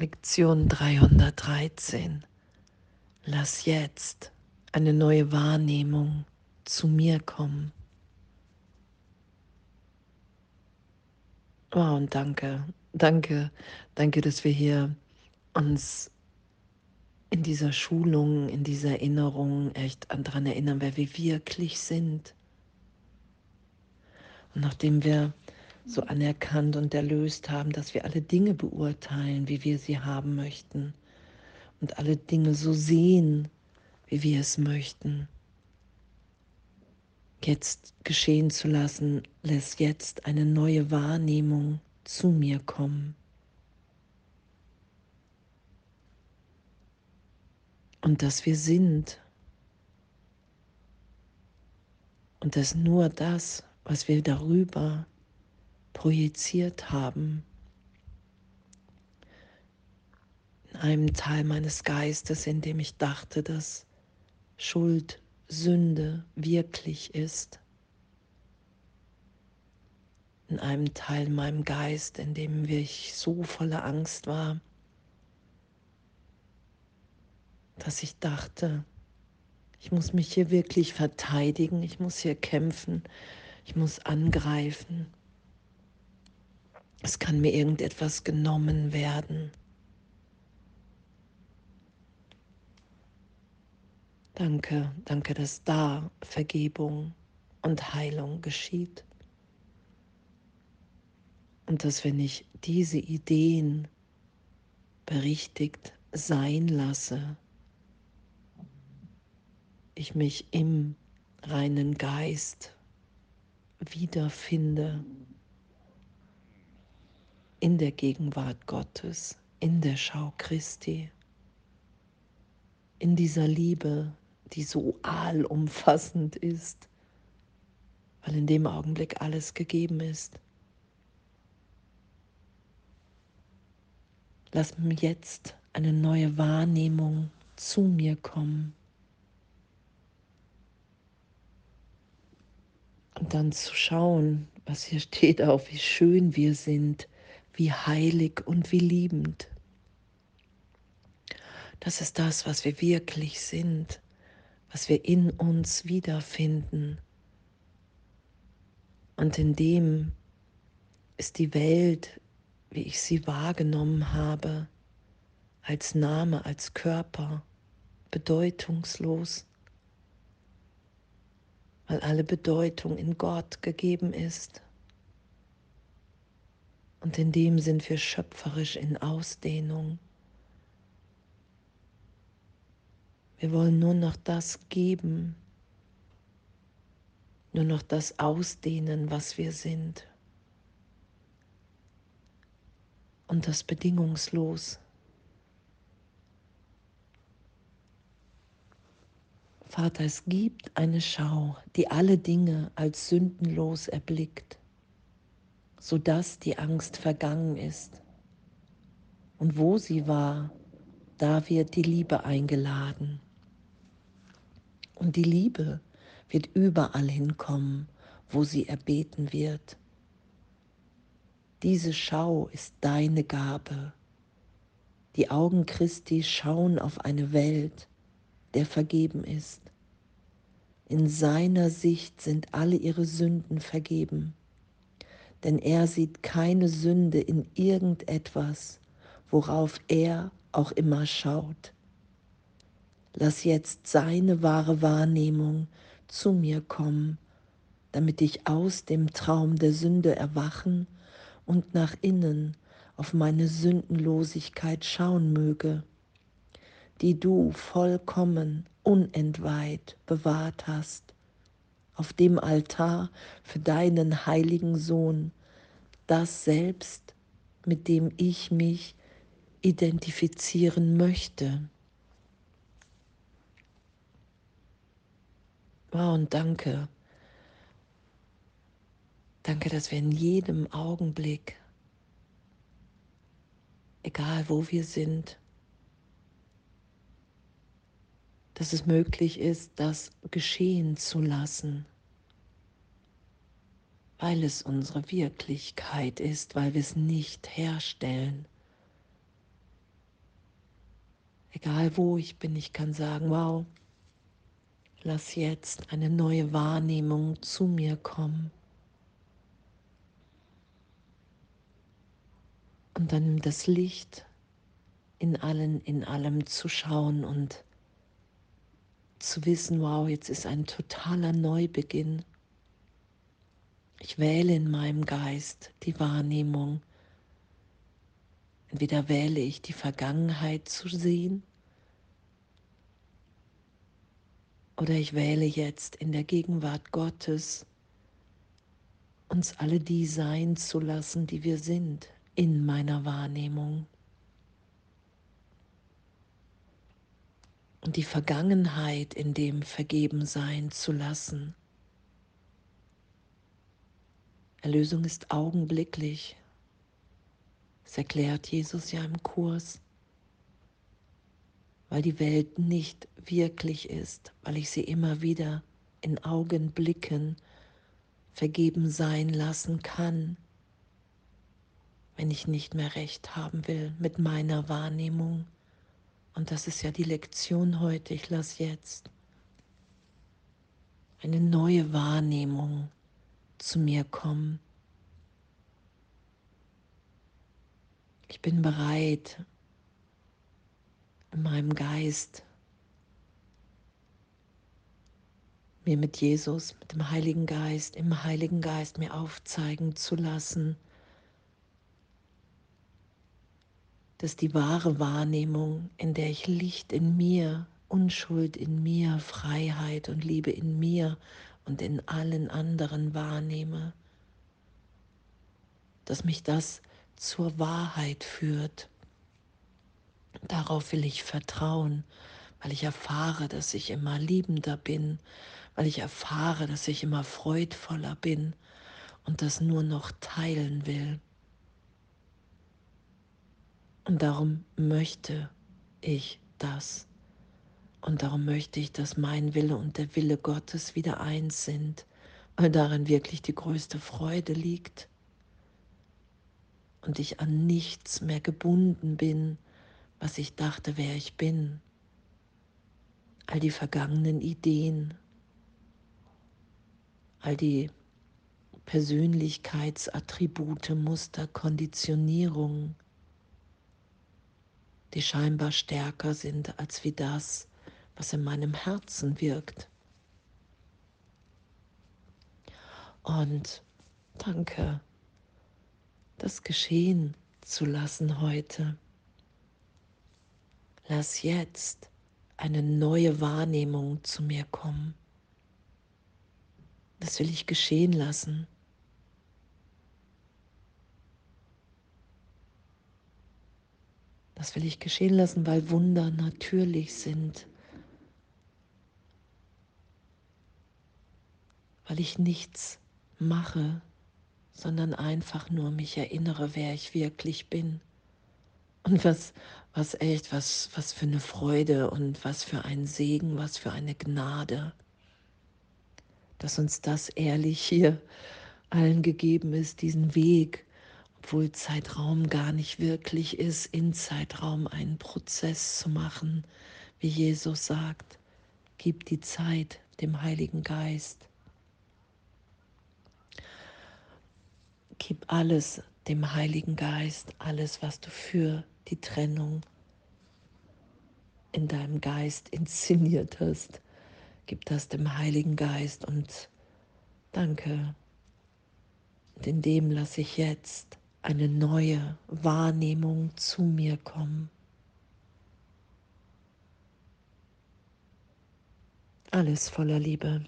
Lektion 313. Lass jetzt eine neue Wahrnehmung zu mir kommen. Oh, und danke, danke, danke, dass wir hier uns in dieser Schulung, in dieser Erinnerung echt daran erinnern, wer wir wirklich sind. Und nachdem wir so anerkannt und erlöst haben, dass wir alle Dinge beurteilen, wie wir sie haben möchten und alle Dinge so sehen, wie wir es möchten. Jetzt geschehen zu lassen, lässt jetzt eine neue Wahrnehmung zu mir kommen. Und dass wir sind. Und dass nur das, was wir darüber projiziert haben. In einem Teil meines Geistes, in dem ich dachte, dass Schuld, Sünde wirklich ist. In einem Teil in meinem Geist, in dem ich so voller Angst war, dass ich dachte, ich muss mich hier wirklich verteidigen, ich muss hier kämpfen, ich muss angreifen. Es kann mir irgendetwas genommen werden. Danke, danke, dass da Vergebung und Heilung geschieht. Und dass wenn ich diese Ideen berichtigt sein lasse, ich mich im reinen Geist wiederfinde in der Gegenwart Gottes, in der Schau Christi, in dieser Liebe, die so allumfassend ist, weil in dem Augenblick alles gegeben ist. Lass mir jetzt eine neue Wahrnehmung zu mir kommen. Und dann zu schauen, was hier steht, auch wie schön wir sind, wie heilig und wie liebend. Das ist das, was wir wirklich sind, was wir in uns wiederfinden. Und in dem ist die Welt, wie ich sie wahrgenommen habe, als Name, als Körper, bedeutungslos, weil alle Bedeutung in Gott gegeben ist. Und in dem sind wir schöpferisch in Ausdehnung. Wir wollen nur noch das geben, nur noch das ausdehnen, was wir sind. Und das bedingungslos. Vater, es gibt eine Schau, die alle Dinge als sündenlos erblickt sodass die Angst vergangen ist. Und wo sie war, da wird die Liebe eingeladen. Und die Liebe wird überall hinkommen, wo sie erbeten wird. Diese Schau ist deine Gabe. Die Augen Christi schauen auf eine Welt, der vergeben ist. In seiner Sicht sind alle ihre Sünden vergeben denn er sieht keine Sünde in irgendetwas, worauf er auch immer schaut. Lass jetzt seine wahre Wahrnehmung zu mir kommen, damit ich aus dem Traum der Sünde erwachen und nach innen auf meine Sündenlosigkeit schauen möge, die du vollkommen unentweiht bewahrt hast auf dem Altar für deinen heiligen Sohn, das Selbst, mit dem ich mich identifizieren möchte. Wow, und danke. Danke, dass wir in jedem Augenblick, egal wo wir sind, dass es möglich ist, das geschehen zu lassen, weil es unsere Wirklichkeit ist, weil wir es nicht herstellen, Egal wo ich bin, ich kann sagen, wow, lass jetzt eine neue Wahrnehmung zu mir kommen. Und dann das Licht in allen, in allem zu schauen und zu wissen, wow, jetzt ist ein totaler Neubeginn. Ich wähle in meinem Geist die Wahrnehmung. Entweder wähle ich die Vergangenheit zu sehen oder ich wähle jetzt in der Gegenwart Gottes uns alle die sein zu lassen, die wir sind in meiner Wahrnehmung. Und die Vergangenheit in dem vergeben sein zu lassen. Erlösung ist augenblicklich. Das erklärt Jesus ja im Kurs. Weil die Welt nicht wirklich ist, weil ich sie immer wieder in Augenblicken vergeben sein lassen kann wenn ich nicht mehr recht haben will mit meiner Wahrnehmung. Und das ist ja die Lektion heute. Ich lasse jetzt eine neue Wahrnehmung zu mir kommen. Ich bin bereit, in meinem Geist mir mit Jesus, mit dem Heiligen Geist, im Heiligen Geist mir aufzeigen zu lassen, dass die wahre Wahrnehmung, in der ich Licht in mir, Unschuld in mir, Freiheit und Liebe in mir und in allen anderen wahrnehme, dass mich das zur Wahrheit führt. Darauf will ich vertrauen, weil ich erfahre, dass ich immer liebender bin, weil ich erfahre, dass ich immer freudvoller bin und das nur noch teilen will. Und darum möchte ich das. Und darum möchte ich, dass mein Wille und der Wille Gottes wieder eins sind, weil darin wirklich die größte Freude liegt. Und ich an nichts mehr gebunden bin, was ich dachte, wer ich bin. All die vergangenen Ideen, all die Persönlichkeitsattribute, Muster, Konditionierungen, die scheinbar stärker sind als wie das, was in meinem Herzen wirkt. Und danke, das geschehen zu lassen heute. Lass jetzt eine neue Wahrnehmung zu mir kommen. Das will ich geschehen lassen. Das will ich geschehen lassen, weil Wunder natürlich sind. Weil ich nichts mache, sondern einfach nur mich erinnere, wer ich wirklich bin. Und was, was echt, was, was für eine Freude und was für ein Segen, was für eine Gnade, dass uns das ehrlich hier allen gegeben ist, diesen Weg obwohl Zeitraum gar nicht wirklich ist, in Zeitraum einen Prozess zu machen, wie Jesus sagt, gib die Zeit dem Heiligen Geist. Gib alles dem Heiligen Geist, alles, was du für die Trennung in deinem Geist inszeniert hast. Gib das dem Heiligen Geist und danke. Und in dem lasse ich jetzt eine neue Wahrnehmung zu mir kommen. Alles voller Liebe.